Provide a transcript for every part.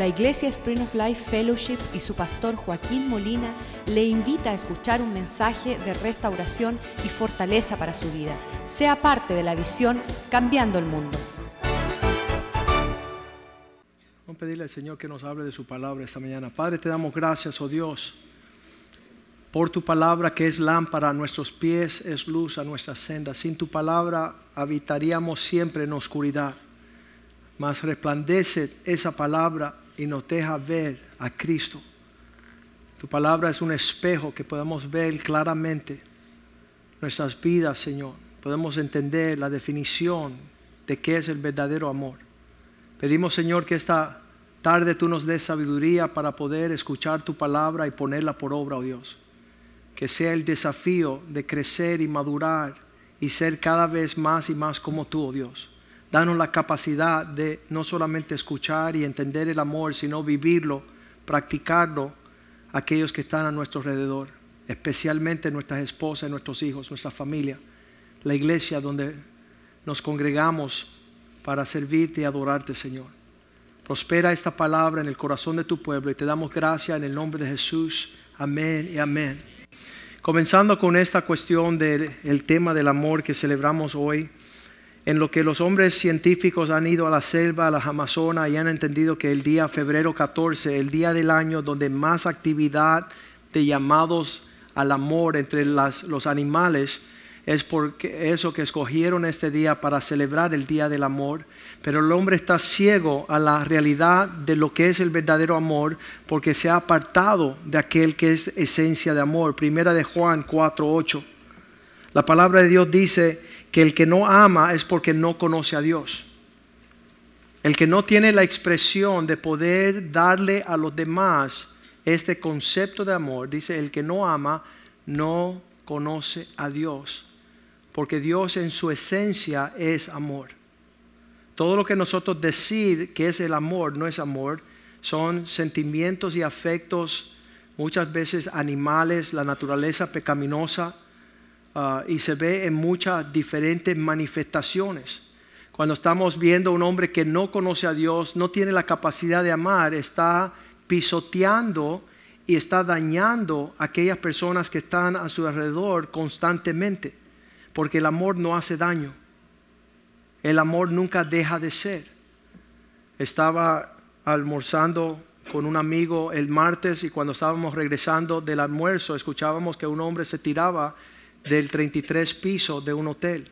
La Iglesia Spring of Life Fellowship y su pastor Joaquín Molina le invita a escuchar un mensaje de restauración y fortaleza para su vida. Sea parte de la visión Cambiando el Mundo. Vamos a pedirle al Señor que nos hable de su palabra esta mañana. Padre, te damos gracias, oh Dios, por tu palabra que es lámpara a nuestros pies, es luz a nuestras sendas. Sin tu palabra habitaríamos siempre en oscuridad. Mas resplandece esa palabra y nos deja ver a Cristo. Tu palabra es un espejo que podemos ver claramente nuestras vidas, Señor. Podemos entender la definición de qué es el verdadero amor. Pedimos, Señor, que esta tarde tú nos des sabiduría para poder escuchar tu palabra y ponerla por obra, oh Dios. Que sea el desafío de crecer y madurar y ser cada vez más y más como tú, oh Dios. Danos la capacidad de no solamente escuchar y entender el amor, sino vivirlo, practicarlo aquellos que están a nuestro alrededor, especialmente nuestras esposas, nuestros hijos, nuestra familia, la iglesia donde nos congregamos para servirte y adorarte, Señor. Prospera esta palabra en el corazón de tu pueblo y te damos gracias en el nombre de Jesús. Amén y amén. Comenzando con esta cuestión del tema del amor que celebramos hoy en lo que los hombres científicos han ido a la selva, a las Amazonas y han entendido que el día febrero 14, el día del año donde más actividad de llamados al amor entre los animales, es porque eso que escogieron este día para celebrar el día del amor, pero el hombre está ciego a la realidad de lo que es el verdadero amor porque se ha apartado de aquel que es esencia de amor. Primera de Juan 4:8. La palabra de Dios dice, que el que no ama es porque no conoce a Dios. El que no tiene la expresión de poder darle a los demás este concepto de amor, dice, el que no ama no conoce a Dios, porque Dios en su esencia es amor. Todo lo que nosotros decir que es el amor no es amor, son sentimientos y afectos muchas veces animales, la naturaleza pecaminosa, Ah, y se ve en muchas diferentes manifestaciones. Cuando estamos viendo a un hombre que no conoce a Dios, no tiene la capacidad de amar, está pisoteando y está dañando a aquellas personas que están a su alrededor constantemente, porque el amor no hace daño. El amor nunca deja de ser. Estaba almorzando con un amigo el martes y cuando estábamos regresando del almuerzo escuchábamos que un hombre se tiraba del 33 piso de un hotel.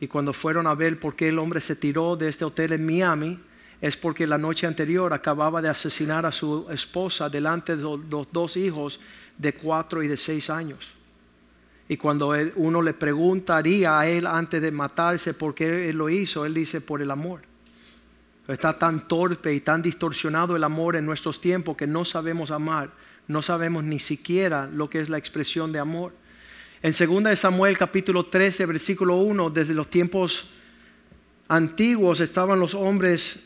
Y cuando fueron a ver por qué el hombre se tiró de este hotel en Miami, es porque la noche anterior acababa de asesinar a su esposa delante de los dos hijos de cuatro y de seis años. Y cuando uno le preguntaría a él antes de matarse por qué él lo hizo, él dice por el amor. Está tan torpe y tan distorsionado el amor en nuestros tiempos que no sabemos amar, no sabemos ni siquiera lo que es la expresión de amor. En 2 Samuel capítulo 13, versículo 1, desde los tiempos antiguos estaban los hombres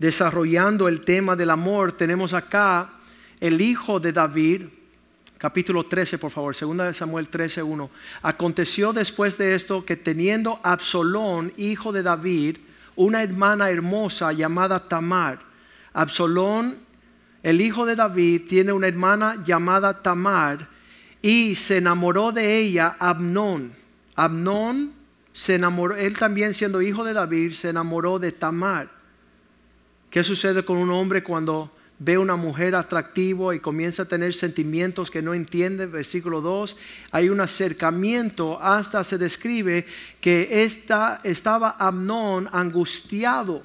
desarrollando el tema del amor. Tenemos acá el hijo de David, capítulo 13, por favor, 2 Samuel 13, 1. Aconteció después de esto que teniendo Absalón, hijo de David, una hermana hermosa llamada Tamar, Absalón, el hijo de David, tiene una hermana llamada Tamar, y se enamoró de ella Abnón. Abnón se enamoró, él también siendo hijo de David, se enamoró de Tamar. ¿Qué sucede con un hombre cuando ve una mujer atractiva y comienza a tener sentimientos que no entiende? Versículo 2, hay un acercamiento, hasta se describe que esta, estaba Abnón angustiado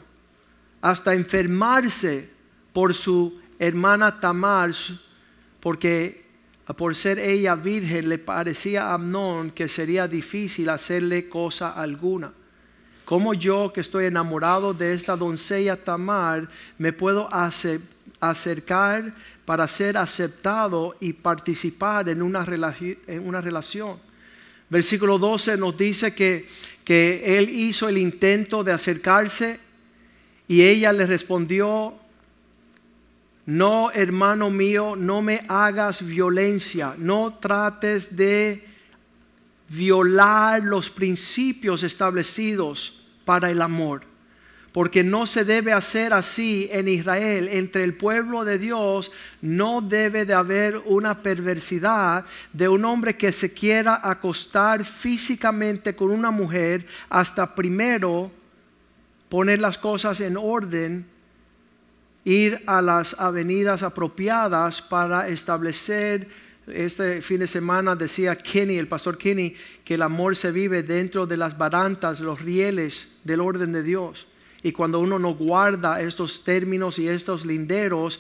hasta enfermarse por su hermana Tamar, porque por ser ella virgen, le parecía a Amnón que sería difícil hacerle cosa alguna. Como yo que estoy enamorado de esta doncella Tamar, me puedo acercar para ser aceptado y participar en una, en una relación? Versículo 12 nos dice que, que él hizo el intento de acercarse y ella le respondió, no, hermano mío, no me hagas violencia, no trates de violar los principios establecidos para el amor, porque no se debe hacer así en Israel. Entre el pueblo de Dios no debe de haber una perversidad de un hombre que se quiera acostar físicamente con una mujer hasta primero poner las cosas en orden, ir a las avenidas apropiadas para establecer este fin de semana decía Kenny, el pastor Kenny, que el amor se vive dentro de las barantas, los rieles del orden de Dios. Y cuando uno no guarda estos términos y estos linderos,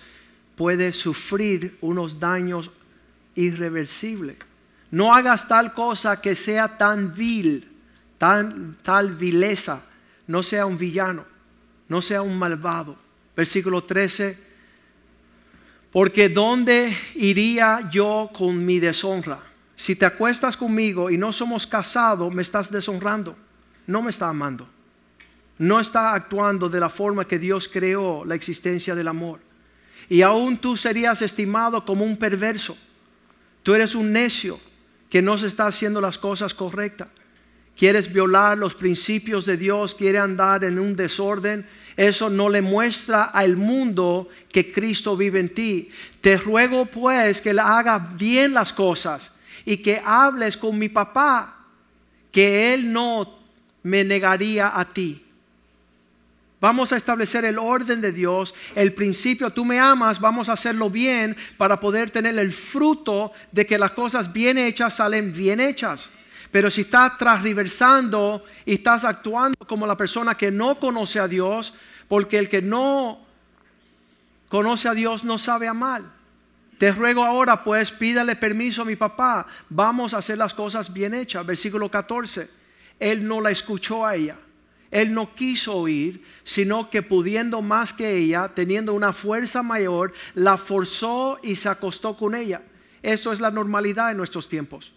puede sufrir unos daños irreversibles. No hagas tal cosa que sea tan vil, tan tal vileza, no sea un villano, no sea un malvado. Versículo 13 porque ¿dónde iría yo con mi deshonra? Si te acuestas conmigo y no somos casados, me estás deshonrando. No me está amando. No está actuando de la forma que Dios creó la existencia del amor. Y aún tú serías estimado como un perverso. Tú eres un necio que no se está haciendo las cosas correctas. Quieres violar los principios de Dios, quiere andar en un desorden eso no le muestra al mundo que Cristo vive en ti. Te ruego pues que le haga bien las cosas y que hables con mi papá, que él no me negaría a ti. Vamos a establecer el orden de Dios, el principio, tú me amas, vamos a hacerlo bien para poder tener el fruto de que las cosas bien hechas salen bien hechas. Pero si estás transversando y estás actuando como la persona que no conoce a Dios, porque el que no conoce a Dios no sabe amar. Te ruego ahora, pues, pídale permiso a mi papá. Vamos a hacer las cosas bien hechas. Versículo 14. Él no la escuchó a ella. Él no quiso oír, sino que pudiendo más que ella, teniendo una fuerza mayor, la forzó y se acostó con ella. Eso es la normalidad en nuestros tiempos.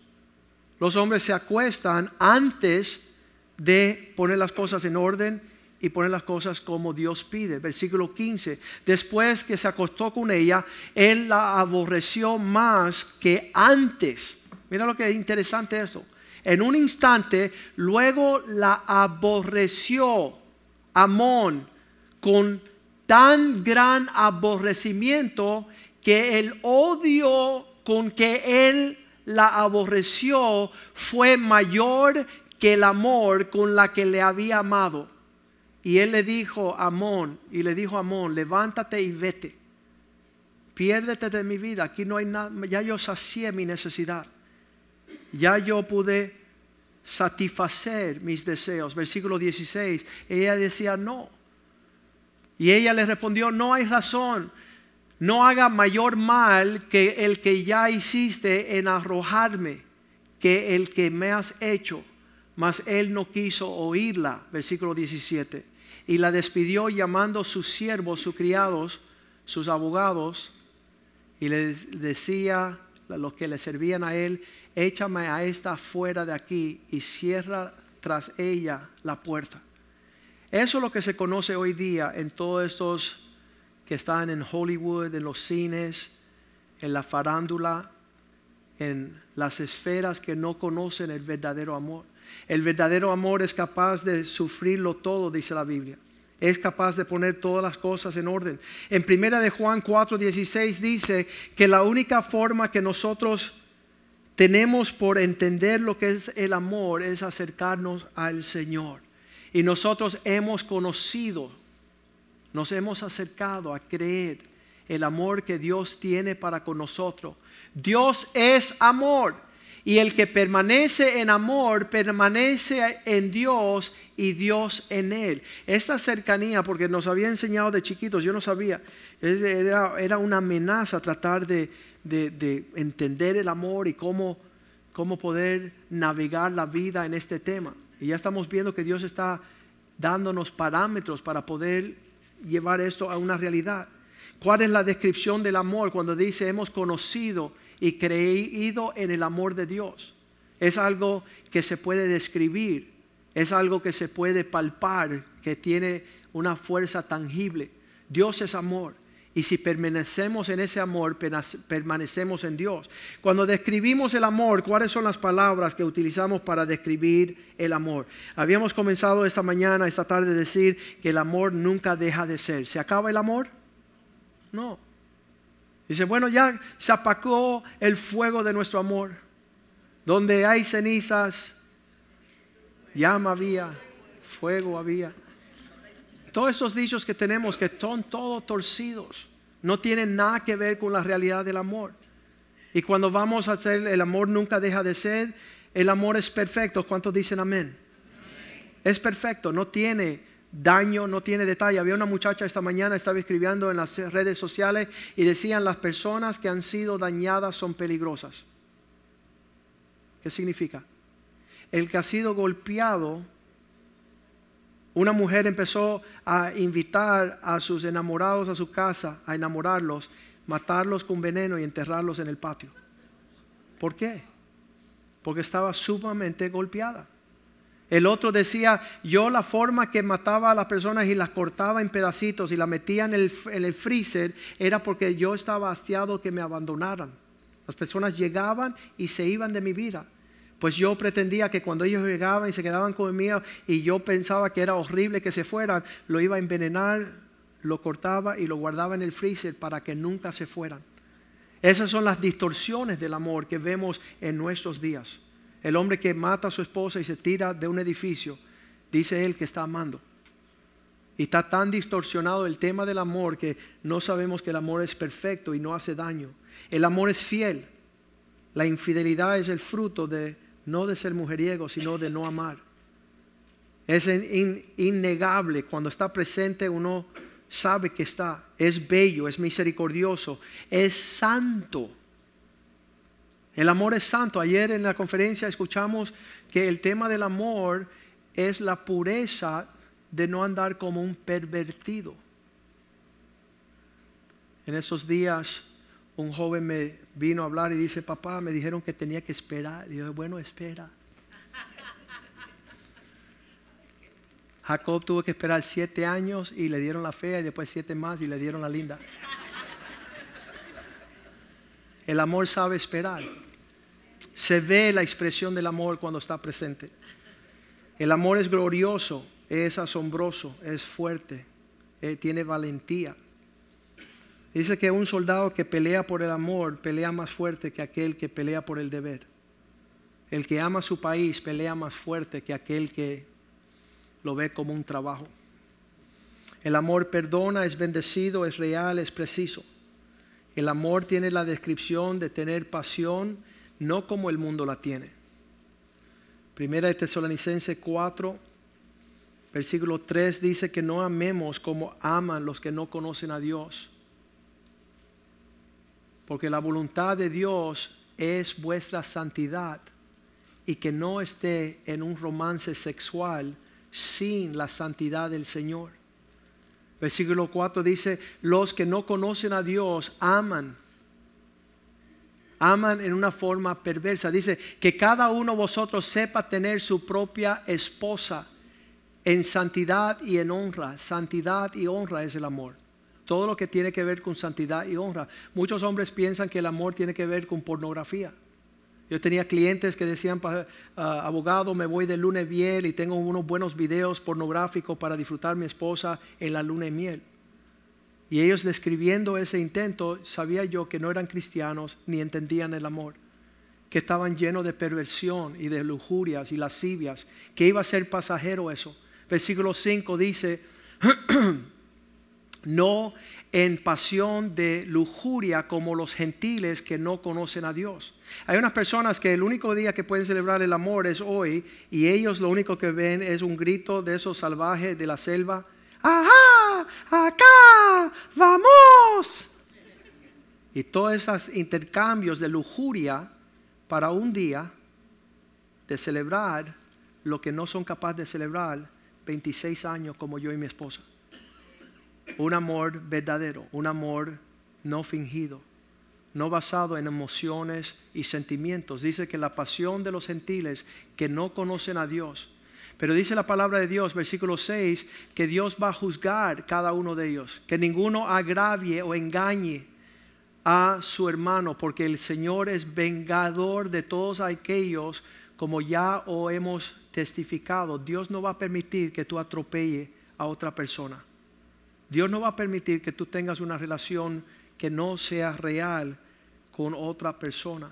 Los hombres se acuestan antes de poner las cosas en orden y poner las cosas como Dios pide. Versículo 15. Después que se acostó con ella, él la aborreció más que antes. Mira lo que es interesante eso. En un instante, luego la aborreció Amón con tan gran aborrecimiento que el odio con que él la aborreció fue mayor que el amor con la que le había amado. Y él le dijo a Amón, y le dijo a Amón, levántate y vete. Piérdete de mi vida, aquí no hay nada, ya yo sacié mi necesidad. Ya yo pude satisfacer mis deseos. Versículo 16, ella decía no. Y ella le respondió, no hay razón, no haga mayor mal que el que ya hiciste en arrojarme, que el que me has hecho. Mas él no quiso oírla. Versículo 17 y la despidió llamando sus siervos, sus criados, sus abogados, y le decía a los que le servían a él, échame a esta fuera de aquí y cierra tras ella la puerta. Eso es lo que se conoce hoy día en todos estos que están en Hollywood, en los cines, en la farándula, en las esferas que no conocen el verdadero amor. El verdadero amor es capaz de sufrirlo todo, dice la Biblia. Es capaz de poner todas las cosas en orden. En primera de Juan 4:16 dice que la única forma que nosotros tenemos por entender lo que es el amor es acercarnos al Señor. Y nosotros hemos conocido, nos hemos acercado a creer el amor que Dios tiene para con nosotros. Dios es amor. Y el que permanece en amor, permanece en Dios y Dios en él. Esta cercanía, porque nos había enseñado de chiquitos, yo no sabía, era, una amenaza tratar de, entender el amor y cómo, cómo poder navegar la vida en este tema. Y ya estamos viendo que Dios está dándonos parámetros para poder llevar esto a una realidad. ¿Cuál es la descripción del amor cuando dice hemos conocido y creído en el amor de Dios. Es algo que se puede describir, es algo que se puede palpar, que tiene una fuerza tangible. Dios es amor Y si permanecemos en ese amor, permanecemos en Dios. Cuando describimos el amor, ¿cuáles son las palabras que utilizamos para describir el amor? Habíamos comenzado esta mañana, esta tarde, a decir que el amor nunca deja de ser. ¿Se acaba el amor? No. Dice, bueno, ya se apagó el fuego de nuestro amor. Donde hay cenizas, llama había, fuego había. Todos esos dichos que tenemos que son todos torcidos, no tienen nada que ver con la realidad del amor. Y cuando vamos a hacer el amor nunca deja de ser, el amor es perfecto. ¿Cuántos dicen amén? Es perfecto, no tiene daño, no tiene detalle. Había una muchacha esta mañana, estaba escribiendo en las redes sociales y decían las personas que han sido dañadas son peligrosas. ¿Qué significa? El que ha sido golpeado una mujer empezó a invitar a sus enamorados a su casa, a enamorarlos, matarlos con veneno y enterrarlos en el patio. ¿Por qué? Porque estaba sumamente golpeada. El otro decía, yo la forma que mataba a las personas y las cortaba en pedacitos y las metía en el, en el freezer era porque yo estaba hastiado que me abandonaran. Las personas llegaban y se iban de mi vida. Pues yo pretendía que cuando ellos llegaban y se quedaban conmigo y yo pensaba que era horrible que se fueran, lo iba a envenenar, lo cortaba y lo guardaba en el freezer para que nunca se fueran. Esas son las distorsiones del amor que vemos en nuestros días. El hombre que mata a su esposa y se tira de un edificio, dice él que está amando. Y está tan distorsionado el tema del amor que no sabemos que el amor es perfecto y no hace daño. El amor es fiel. La infidelidad es el fruto de no de ser mujeriego, sino de no amar. Es innegable cuando está presente uno sabe que está, es bello, es misericordioso, es santo. El amor es santo. Ayer en la conferencia escuchamos que el tema del amor es la pureza de no andar como un pervertido. En esos días un joven me vino a hablar y dice, papá, me dijeron que tenía que esperar. Y yo, bueno, espera. Jacob tuvo que esperar siete años y le dieron la fea y después siete más y le dieron la linda. El amor sabe esperar. Se ve la expresión del amor cuando está presente. El amor es glorioso, es asombroso, es fuerte, eh, tiene valentía. Dice que un soldado que pelea por el amor pelea más fuerte que aquel que pelea por el deber. El que ama su país pelea más fuerte que aquel que lo ve como un trabajo. El amor perdona, es bendecido, es real, es preciso. El amor tiene la descripción de tener pasión, no como el mundo la tiene. Primera de Tesalonicense 4, versículo 3 dice que no amemos como aman los que no conocen a Dios porque la voluntad de Dios es vuestra santidad y que no esté en un romance sexual sin la santidad del Señor. Versículo 4 dice, los que no conocen a Dios aman. Aman en una forma perversa. Dice que cada uno de vosotros sepa tener su propia esposa en santidad y en honra. Santidad y honra es el amor todo lo que tiene que ver con santidad y honra. Muchos hombres piensan que el amor tiene que ver con pornografía. Yo tenía clientes que decían, ah, abogado, me voy de luna de miel y tengo unos buenos videos pornográficos para disfrutar mi esposa en la luna de miel. Y ellos describiendo ese intento, sabía yo que no eran cristianos ni entendían el amor, que estaban llenos de perversión y de lujurias y lascivias, que iba a ser pasajero eso. Versículo 5 dice, no en pasión de lujuria como los gentiles que no conocen a Dios. Hay unas personas que el único día que pueden celebrar el amor es hoy y ellos lo único que ven es un grito de esos salvajes de la selva. ¡Ajá! ¡Acá! ¡Vamos! Y todos esos intercambios de lujuria para un día de celebrar lo que no son capaces de celebrar 26 años como yo y mi esposa un amor verdadero, un amor no fingido, no basado en emociones y sentimientos. Dice que la pasión de los gentiles que no conocen a Dios. Pero dice la palabra de Dios, versículo 6, que Dios va a juzgar cada uno de ellos, que ninguno agravie o engañe a su hermano, porque el Señor es vengador de todos aquellos, como ya o hemos testificado. Dios no va a permitir que tú atropelle a otra persona. Dios no va a permitir que tú tengas una relación que no sea real con otra persona.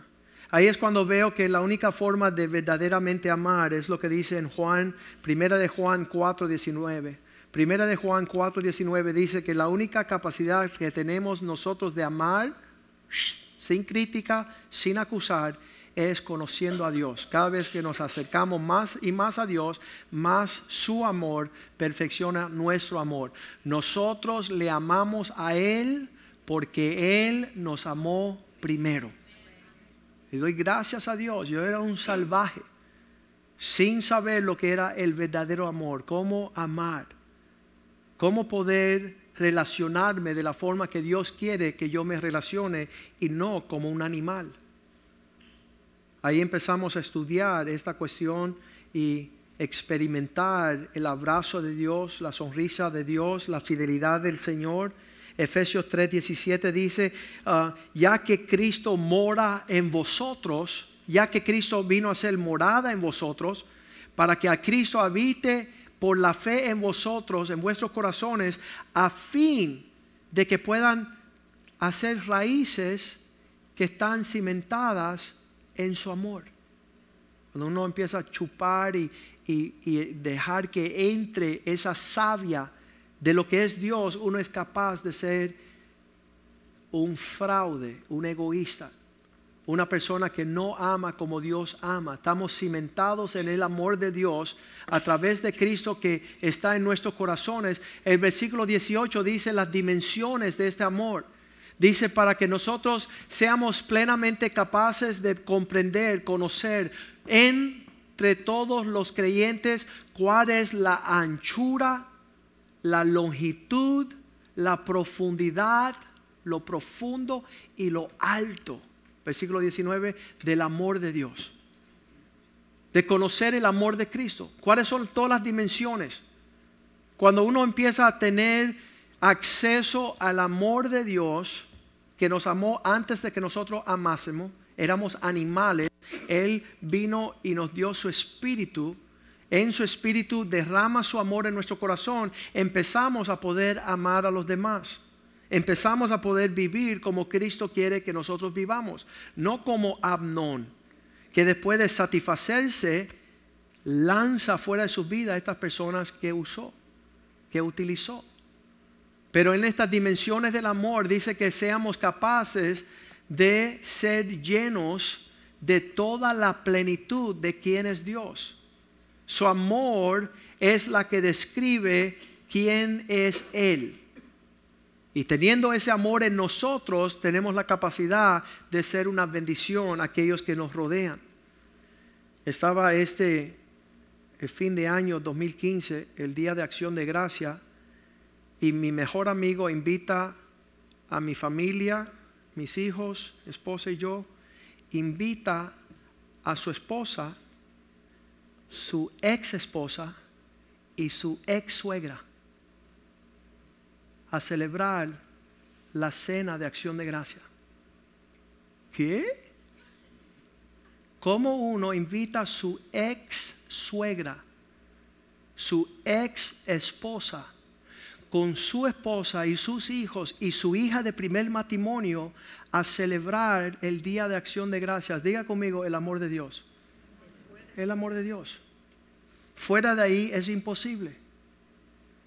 Ahí es cuando veo que la única forma de verdaderamente amar es lo que dice en Juan, primera de Juan 4:19. Primera de Juan 4:19 dice que la única capacidad que tenemos nosotros de amar sin crítica, sin acusar, es conociendo a Dios. Cada vez que nos acercamos más y más a Dios, más su amor perfecciona nuestro amor. Nosotros le amamos a Él porque Él nos amó primero. Y doy gracias a Dios. Yo era un salvaje, sin saber lo que era el verdadero amor, cómo amar, cómo poder relacionarme de la forma que Dios quiere que yo me relacione y no como un animal. Ahí empezamos a estudiar esta cuestión y experimentar el abrazo de Dios, la sonrisa de Dios, la fidelidad del Señor. Efesios 3:17 dice, ah, ya que Cristo mora en vosotros, ya que Cristo vino a ser morada en vosotros, para que a Cristo habite por la fe en vosotros, en vuestros corazones, a fin de que puedan hacer raíces que están cimentadas en su amor. Cuando uno empieza a chupar y, y dejar que entre esa savia de lo que es Dios, uno es capaz de ser un fraude, un egoísta, una persona que no ama como Dios ama. Estamos cimentados en el amor de Dios a través de Cristo que está en nuestros corazones. El versículo 18 dice las dimensiones de este amor. Dice para que nosotros seamos plenamente capaces de comprender, conocer entre todos los creyentes cuál es la anchura, la longitud, la profundidad, lo profundo y lo alto, versículo 19, del amor de Dios. De conocer el amor de Cristo. ¿Cuáles son todas las dimensiones? Cuando uno empieza a tener acceso al amor de Dios, que nos amó antes de que nosotros amásemos, éramos animales, Él vino y nos dio su espíritu en su espíritu derrama su amor en nuestro corazón, empezamos a poder amar a los demás. Empezamos a poder vivir como Cristo quiere que nosotros vivamos, no como Abnón, que después de satisfacerse lanza fuera de su vida a estas personas que usó, que utilizó. Pero en estas dimensiones del amor dice que seamos capaces de ser llenos de toda la plenitud de quien es Dios. Su amor es la que describe quién es Él. Y teniendo ese amor en nosotros, tenemos la capacidad de ser una bendición a aquellos que nos rodean. Estaba este el fin de año 2015, el día de acción de gracia, y mi mejor amigo invita a mi familia, mis hijos, esposa y yo, invita a su esposa su ex esposa y su ex suegra a celebrar la cena de acción de gracia. ¿Qué? ¿Cómo uno invita a su ex suegra, su ex esposa, con su esposa y sus hijos y su hija de primer matrimonio a celebrar el día de acción de gracias? Diga conmigo el amor de Dios el amor de Dios. Fuera de ahí es imposible.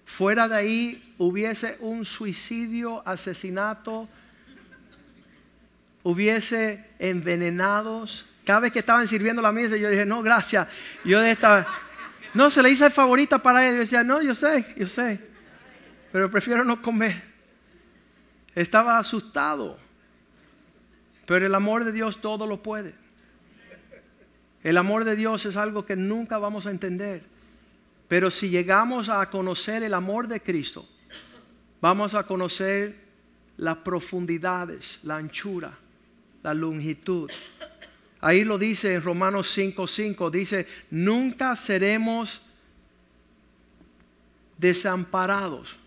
Fuera de ahí hubiese un suicidio, asesinato, hubiese envenenados. Cada vez que estaban sirviendo la mesa, yo dije, no, gracias. Yo de esta, no, se le hice favorita para él. Yo decía, no, yo sé, yo sé, pero prefiero no comer. Estaba asustado. Pero el amor de Dios todo lo puede. El amor de Dios es algo que nunca vamos a entender. Pero si llegamos a conocer el amor de Cristo, vamos a conocer las profundidades, la anchura, la longitud. Ahí lo dice en Romanos 5:5, dice, nunca seremos desamparados.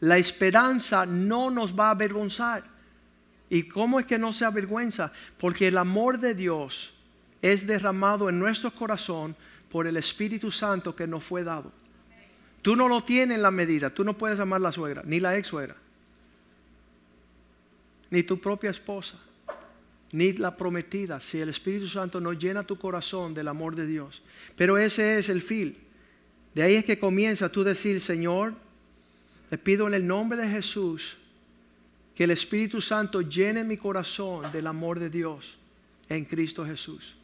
La esperanza no nos va a avergonzar. ¿Y cómo es que no se avergüenza? Porque el amor de Dios es derramado en nuestro corazón por el Espíritu Santo que nos fue dado. Tú no lo tienes en la medida, tú no puedes amar la suegra, ni la ex suegra, ni tu propia esposa, ni la prometida, si el Espíritu Santo no llena tu corazón del amor de Dios. Pero ese es el fin. De ahí es que comienza tú decir, Señor, te pido en el nombre de Jesús que el Espíritu Santo llene mi corazón del amor de Dios en Cristo Jesús.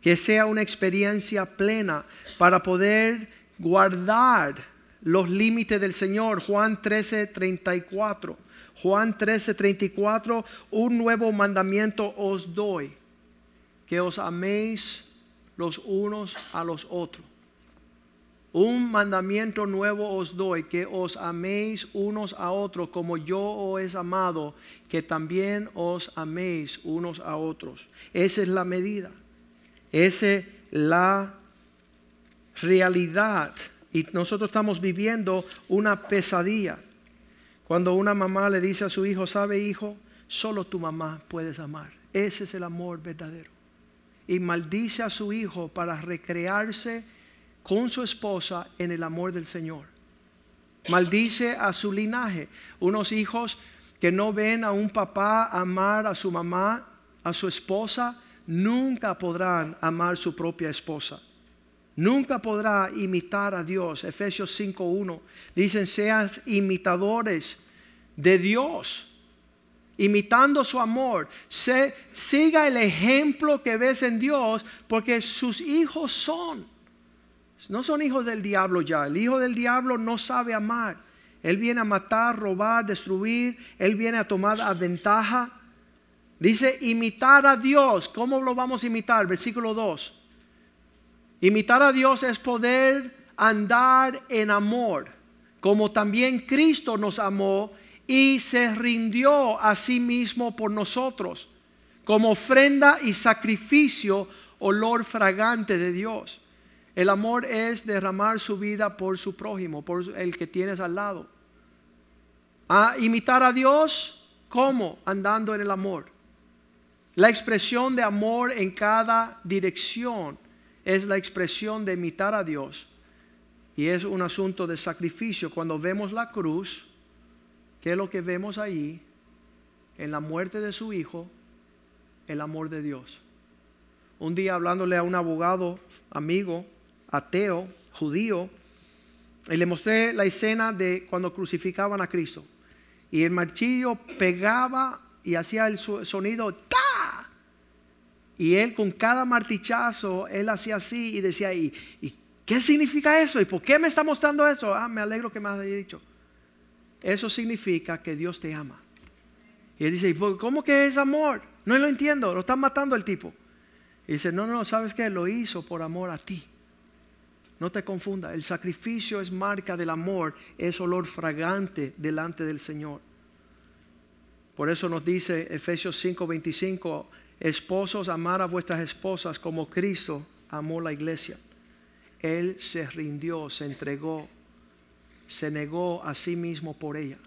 Que sea una experiencia plena para poder guardar los límites del Señor. Juan 13, 34. Juan 13, 34. Un nuevo mandamiento os doy. Que os améis los unos a los otros. Un mandamiento nuevo os doy, que os améis unos a otros como yo os he amado, que también os améis unos a otros. Esa es la medida. Esa es la realidad. Y nosotros estamos viviendo una pesadilla. Cuando una mamá le dice a su hijo, sabe hijo, solo tu mamá puedes amar. Ese es el amor verdadero. Y maldice a su hijo para recrearse con su esposa en el amor del Señor. Maldice a su linaje. Unos hijos que no ven a un papá amar a su mamá, a su esposa, nunca podrán amar su propia esposa. Nunca podrá imitar a Dios. Efesios 5.1 dicen, sean imitadores de Dios, imitando su amor. Se, siga el ejemplo que ves en Dios, porque sus hijos son. No son hijos del diablo ya. El hijo del diablo no sabe amar. Él viene a matar, robar, destruir. Él viene a tomar ventaja. Dice imitar a Dios. ¿Cómo lo vamos a imitar? Versículo 2. Imitar a Dios es poder andar en amor, como también Cristo nos amó y se rindió a sí mismo por nosotros, como ofrenda y sacrificio, olor fragante de Dios. El amor es derramar su vida por su prójimo, por el que tienes al lado. A imitar a Dios, ¿cómo? Andando en el amor. La expresión de amor en cada dirección es la expresión de imitar a Dios. Y es un asunto de sacrificio. Cuando vemos la cruz, ¿qué es lo que vemos ahí? En la muerte de su Hijo, el amor de Dios. Un día hablándole a un abogado, amigo, ateo, judío, y le mostré la escena de cuando crucificaban a Cristo. Y el marchillo pegaba y hacía el sonido ¡ta! Y él con cada martichazo, él hacía así y decía, ¿y, ¿y qué significa eso? ¿Y por qué me está mostrando eso? Ah, me alegro que me haya dicho. Eso significa que Dios te ama. Y él dice, ¿cómo que es amor? No lo entiendo, lo están matando el tipo. Y dice, no, no, ¿sabes qué? Lo hizo por amor a ti. No te confunda, el sacrificio es marca del amor, es olor fragante delante del Señor. Por eso nos dice Efesios 5:25, esposos, amar a vuestras esposas como Cristo amó la iglesia. Él se rindió, se entregó, se negó a sí mismo por ella.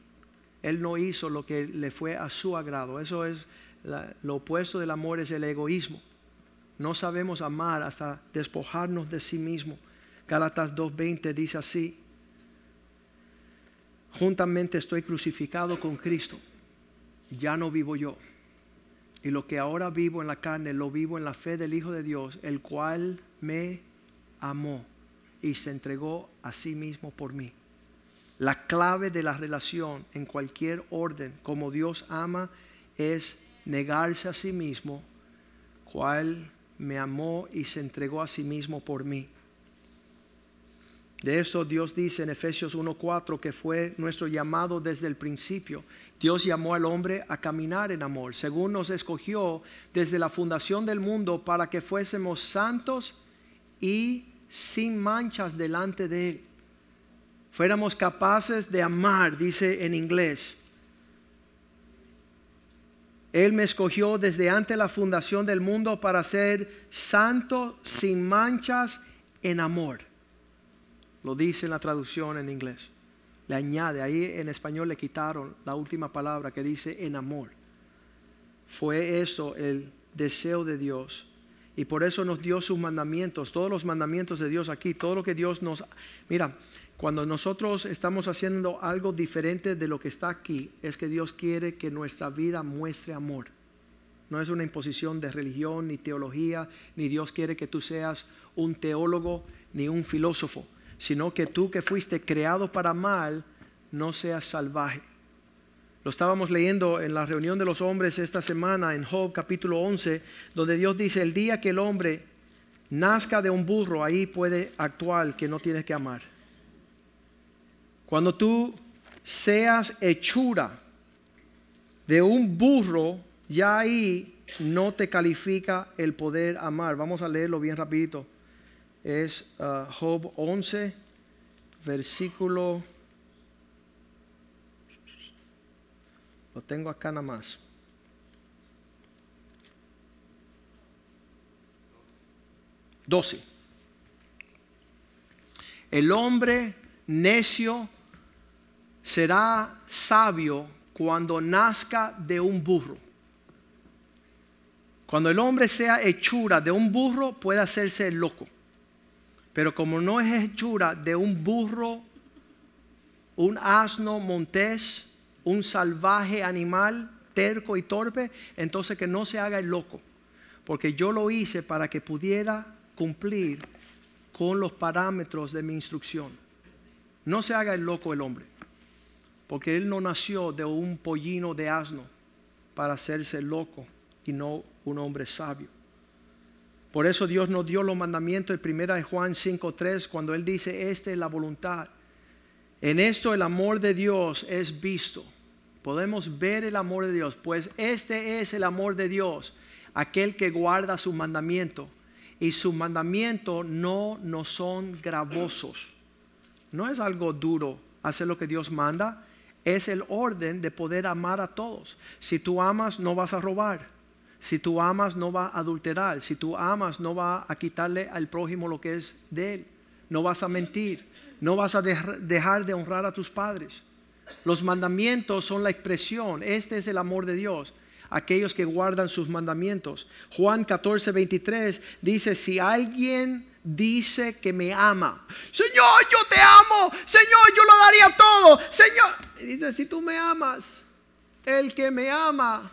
Él no hizo lo que le fue a su agrado. Eso es lo opuesto del amor, es el egoísmo. No sabemos amar hasta despojarnos de sí mismo. Gálatas 2.20 dice así, juntamente estoy crucificado con Cristo, ya no vivo yo. Y lo que ahora vivo en la carne, lo vivo en la fe del Hijo de Dios, el cual me amó y se entregó a sí mismo por mí. La clave de la relación en cualquier orden, como Dios ama, es negarse a sí mismo, cual me amó y se entregó a sí mismo por mí. De eso Dios dice en Efesios 1.4 que fue nuestro llamado desde el principio. Dios llamó al hombre a caminar en amor, según nos escogió desde la fundación del mundo para que fuésemos santos y sin manchas delante de Él. Fuéramos capaces de amar, dice en inglés. Él me escogió desde antes la fundación del mundo para ser santo, sin manchas, en amor. Lo dice en la traducción en inglés. Le añade, ahí en español le quitaron la última palabra que dice en amor. Fue eso el deseo de Dios. Y por eso nos dio sus mandamientos, todos los mandamientos de Dios aquí, todo lo que Dios nos... Mira, cuando nosotros estamos haciendo algo diferente de lo que está aquí, es que Dios quiere que nuestra vida muestre amor. No es una imposición de religión ni teología, ni Dios quiere que tú seas un teólogo ni un filósofo, sino que tú que fuiste creado para mal, no seas salvaje. Lo estábamos leyendo en la reunión de los hombres esta semana en Job capítulo 11, donde Dios dice, el día que el hombre nazca de un burro, ahí puede actuar que no tienes que amar. Cuando tú seas hechura de un burro, ya ahí no te califica el poder amar. Vamos a leerlo bien rapidito. Es uh, Job 11, versículo... Lo tengo acá nada más. Doce. El hombre necio será sabio cuando nazca de un burro. Cuando el hombre sea hechura de un burro, puede hacerse loco. Pero como no es hechura de un burro, un asno montés, un salvaje animal terco y torpe, entonces que no se haga el loco. Porque yo lo hice para que pudiera cumplir con los parámetros de mi instrucción. No se haga el loco el hombre. Porque él no nació de un pollino de asno para hacerse loco y no un hombre sabio. Por eso Dios nos dio los mandamientos de Juan 5:3 cuando él dice, "Esta es la voluntad." En esto el amor de Dios es visto. Podemos ver el amor de Dios, pues este es el amor de Dios, aquel que guarda su mandamiento y sus mandamientos no nos son gravosos. No es algo duro hacer lo que Dios manda, es el orden de poder amar a todos. Si tú amas, no vas a robar. Si tú amas, no va a adulterar. Si tú amas, no va a quitarle al prójimo lo que es de él. No vas a mentir. No vas a dejar de honrar a tus padres. Los mandamientos son la expresión. Este es el amor de Dios. Aquellos que guardan sus mandamientos. Juan 14, 23 dice, si alguien dice que me ama, Señor, yo te amo, Señor, yo lo daría todo, Señor. dice, si tú me amas, el que me ama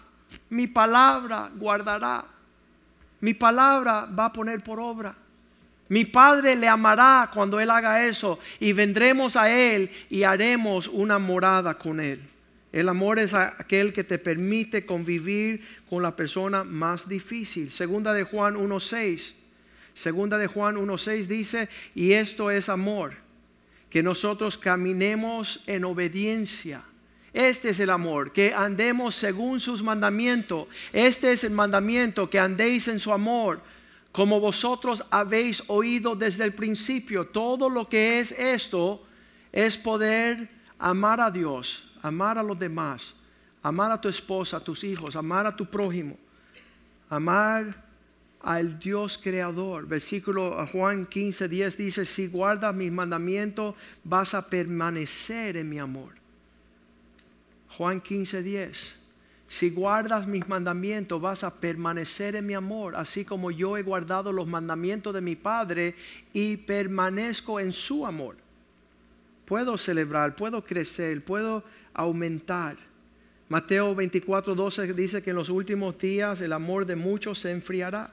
mi palabra guardará. Mi palabra va a poner por obra. Mi Padre le amará cuando Él haga eso y vendremos a Él y haremos una morada con Él. El amor es aquel que te permite convivir con la persona más difícil. Segunda de Juan 1.6. Segunda de Juan 1.6 dice, y esto es amor, que nosotros caminemos en obediencia este es el amor, que andemos según sus mandamientos. Este es el mandamiento, que andéis en su amor, como vosotros habéis oído desde el principio. Todo lo que es esto es poder amar a Dios, amar a los demás, amar a tu esposa, a tus hijos, amar a tu prójimo, amar al Dios creador. Versículo Juan 15, 10 dice, si guardas mis mandamientos, vas a permanecer en mi amor. Juan 15, 10. Si guardas mis mandamientos, vas a permanecer en mi amor, así como yo he guardado los mandamientos de mi Padre y permanezco en su amor. Puedo celebrar, puedo crecer, puedo aumentar. Mateo 24, 12 dice que en los últimos días el amor de muchos se enfriará.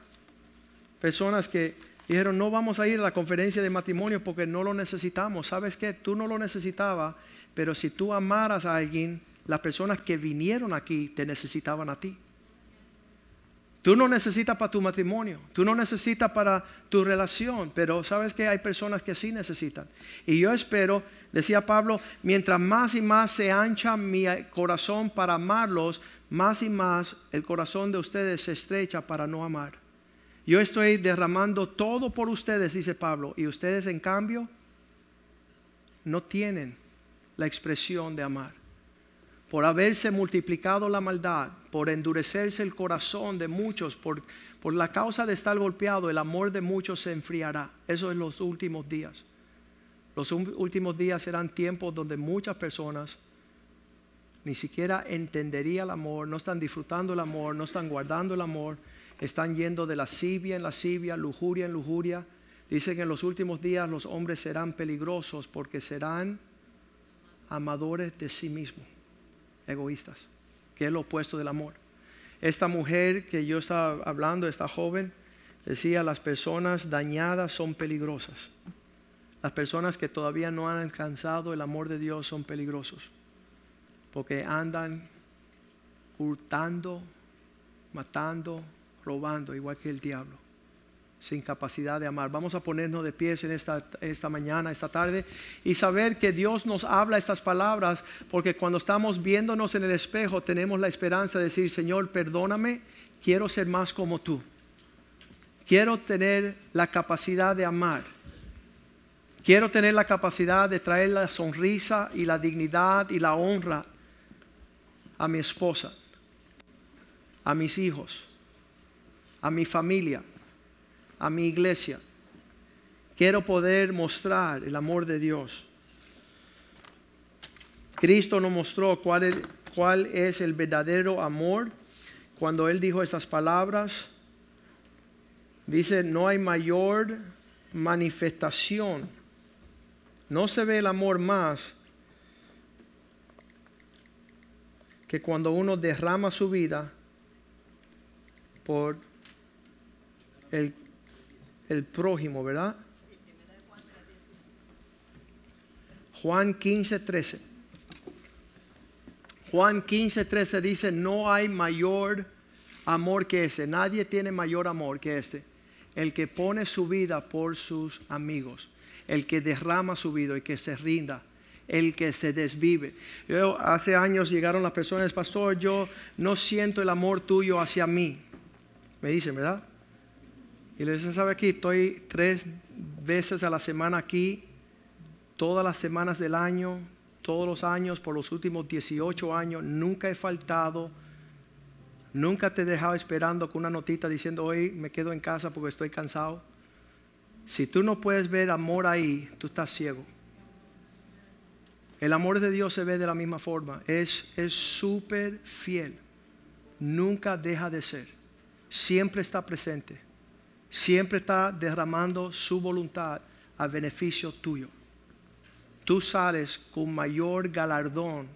Personas que dijeron, no vamos a ir a la conferencia de matrimonio porque no lo necesitamos. ¿Sabes qué? Tú no lo necesitabas, pero si tú amaras a alguien, las personas que vinieron aquí te necesitaban a ti. Tú no necesitas para tu matrimonio, tú no necesitas para tu relación, pero sabes que hay personas que sí necesitan. Y yo espero, decía Pablo, mientras más y más se ancha mi corazón para amarlos, más y más el corazón de ustedes se estrecha para no amar. Yo estoy derramando todo por ustedes, dice Pablo, y ustedes en cambio no tienen la expresión de amar por haberse multiplicado la maldad, por endurecerse el corazón de muchos, por, por la causa de estar golpeado, el amor de muchos se enfriará. Eso en los últimos días. Los últimos días serán tiempos donde muchas personas ni siquiera entenderían el amor, no están disfrutando el amor, no están guardando el amor, están yendo de lascivia en lascivia, lujuria en lujuria. Dicen que en los últimos días los hombres serán peligrosos porque serán amadores de sí mismos, egoístas, que es lo opuesto del amor. Esta mujer que yo estaba hablando, esta joven, decía, las personas dañadas son peligrosas. Las personas que todavía no han alcanzado el amor de Dios son peligrosos, porque andan hurtando, matando, robando, igual que el diablo, sin capacidad de amar. Vamos a ponernos de pies en esta, esta mañana, esta tarde, y saber que Dios nos habla estas palabras, porque cuando estamos viéndonos en el espejo tenemos la esperanza de decir, Señor, perdóname, quiero ser más como tú. Quiero tener la capacidad de amar. Quiero tener la capacidad de traer la sonrisa y la dignidad y la honra a mi esposa, a mis hijos a mi familia, a mi iglesia. Quiero poder mostrar el amor de Dios. Cristo nos mostró cuál es, el verdadero amor cuando Él dijo esas palabras. Dice, no hay mayor manifestación. No se ve el amor más que cuando uno derrama su vida por el, prójimo, ¿verdad? Juan 15, 13. Juan 15, 13 dice, no hay mayor amor que ese. Nadie tiene mayor amor que este. El que pone su vida por sus amigos. El que derrama su vida, el que se rinda. El que se desvive. Yo, hace años llegaron las personas, pastor, yo no siento el amor tuyo hacia mí. Me dicen, ¿verdad? Y les sabe aquí, estoy tres veces a la semana aquí, todas las semanas del año, todos los años, por los últimos 18 años, nunca he faltado, nunca te he dejado esperando con una notita diciendo hoy me quedo en casa porque estoy cansado. Si tú no puedes ver amor ahí, tú estás ciego. El amor de Dios se ve de la misma forma, es súper fiel, nunca deja de ser, siempre está presente siempre está derramando su voluntad a beneficio tuyo. Tú sales con mayor galardón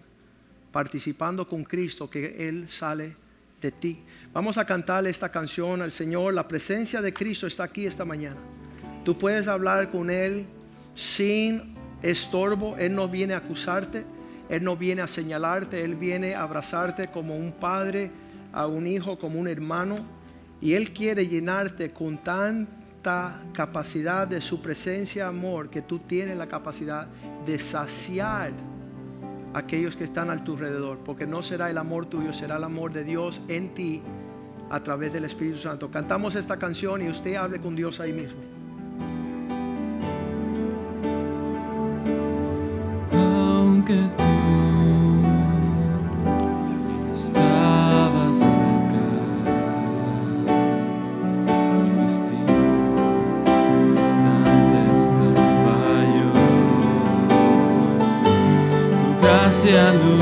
participando con Cristo que Él sale de ti. Vamos a cantarle esta canción al Señor. La presencia de Cristo está aquí esta mañana. Tú puedes hablar con Él sin estorbo. Él no viene a acusarte. Él no viene a señalarte. Él viene a abrazarte como un padre, a un hijo, como un hermano y Él quiere llenarte con tanta capacidad de su presencia, amor, que tú tienes la capacidad de saciar a aquellos que están a tu alrededor. Porque no será el amor tuyo, será el amor de Dios en ti a través del Espíritu Santo. Cantamos esta canción y usted hable con Dios ahí mismo. Aunque hacia luz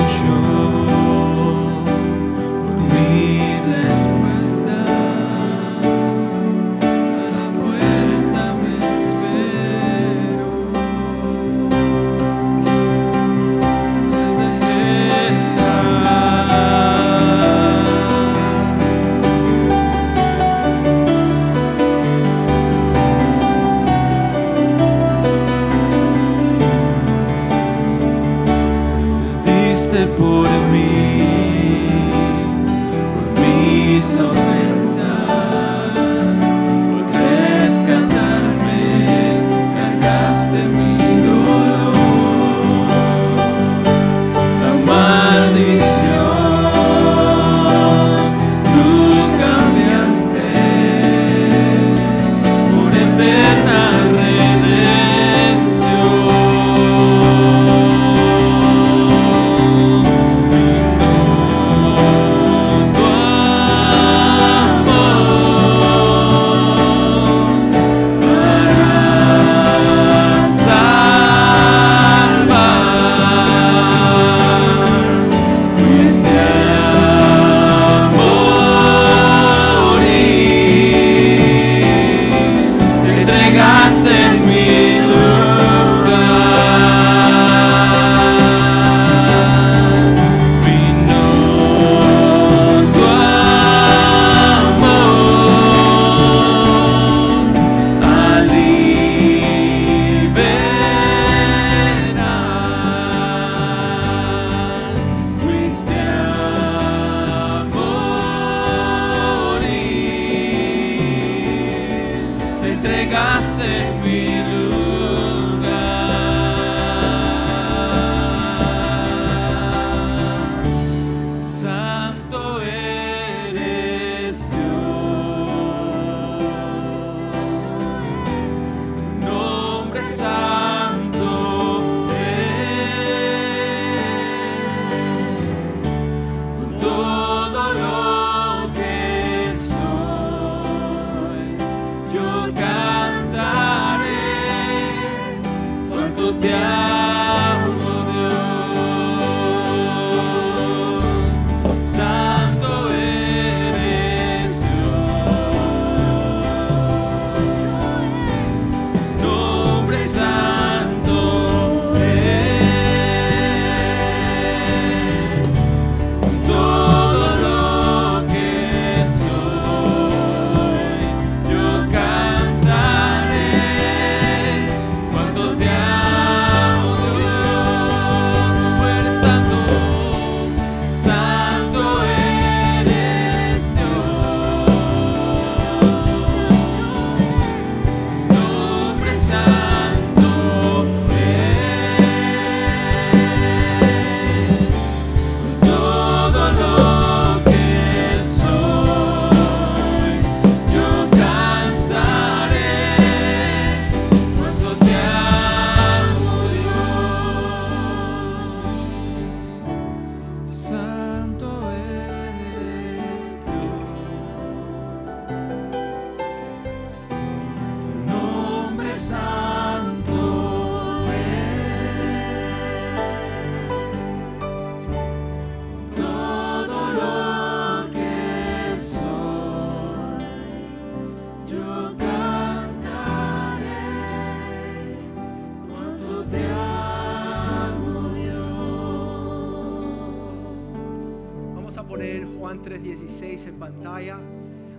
3:16 en pantalla.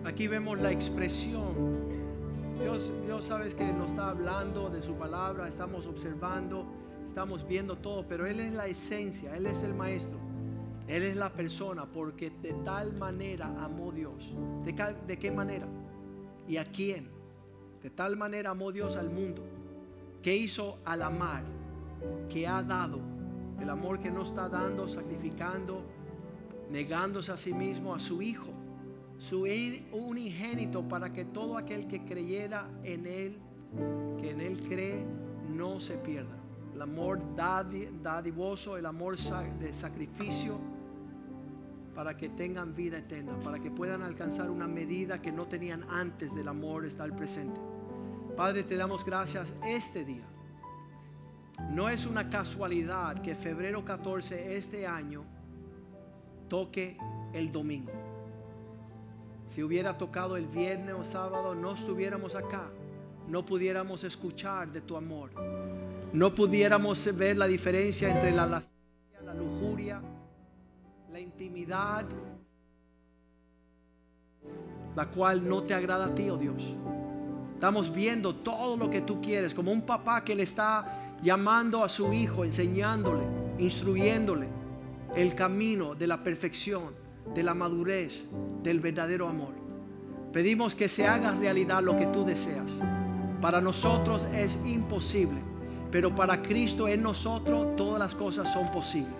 Aquí vemos la expresión. Dios, Dios sabes que nos está hablando de su palabra, estamos observando, estamos viendo todo, pero Él es la esencia, Él es el maestro, Él es la persona, porque de tal manera amó Dios. ¿De, de qué manera? ¿Y a quién? De tal manera amó Dios al mundo, que hizo al amar, que ha dado, el amor que no está dando, sacrificando, negándose a sí mismo a su Hijo, su unigénito, para que todo aquel que creyera en Él, que en Él cree, no se pierda. El amor dadi- dadivoso, el amor de sacrificio, para que tengan vida eterna, para que puedan alcanzar una medida que no tenían antes del amor estar presente. Padre, te damos gracias este día. No es una casualidad que febrero 14 este año toque el domingo. Si hubiera tocado el viernes o sábado, no estuviéramos acá. No pudiéramos escuchar de tu amor. No pudiéramos ver la diferencia entre la lascivia, la lujuria, la intimidad, la cual no te agrada a ti, oh Dios. Estamos viendo todo lo que tú quieres, como un papá que le está llamando a su hijo, enseñándole, instruyéndole el camino de la perfección, de la madurez, del verdadero amor. Pedimos que se haga realidad lo que tú deseas. Para nosotros es imposible, pero para Cristo en nosotros todas las cosas son posibles.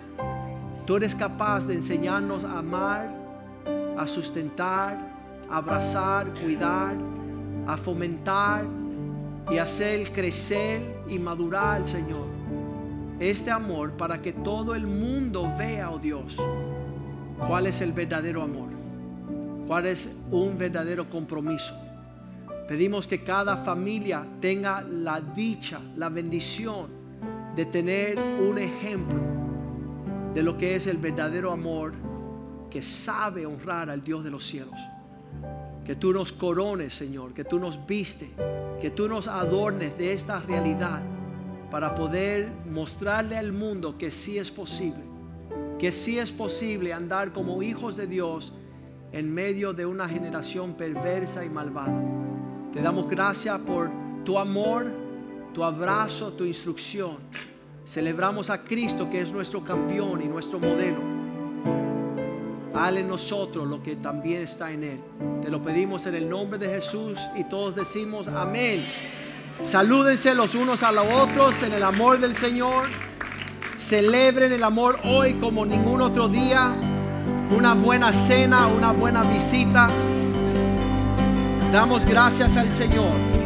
Tú eres capaz de enseñarnos a amar, a sustentar, a abrazar, cuidar, a fomentar y hacer crecer y madurar, Señor, este amor para que todo el mundo vea, oh Dios, cuál es el verdadero amor, cuál es un verdadero compromiso. Pedimos que cada familia tenga la dicha, la bendición de tener un ejemplo de lo que es el verdadero amor que sabe honrar al Dios de los cielos. Que tú nos corones, Señor, que tú nos viste, que tú nos adornes de esta realidad para poder mostrarle al mundo que sí es posible, que sí es posible andar como hijos de Dios en medio de una generación perversa y malvada. Te damos gracias por tu amor, tu abrazo, tu instrucción. Celebramos a Cristo que es nuestro campeón y nuestro modelo. Hale en nosotros lo que también está en Él. Te lo pedimos en el nombre de Jesús y todos decimos amén. Salúdense los unos a los otros en el amor del Señor. Celebren el amor hoy como ningún otro día. Una buena cena, una buena visita. Damos gracias al Señor.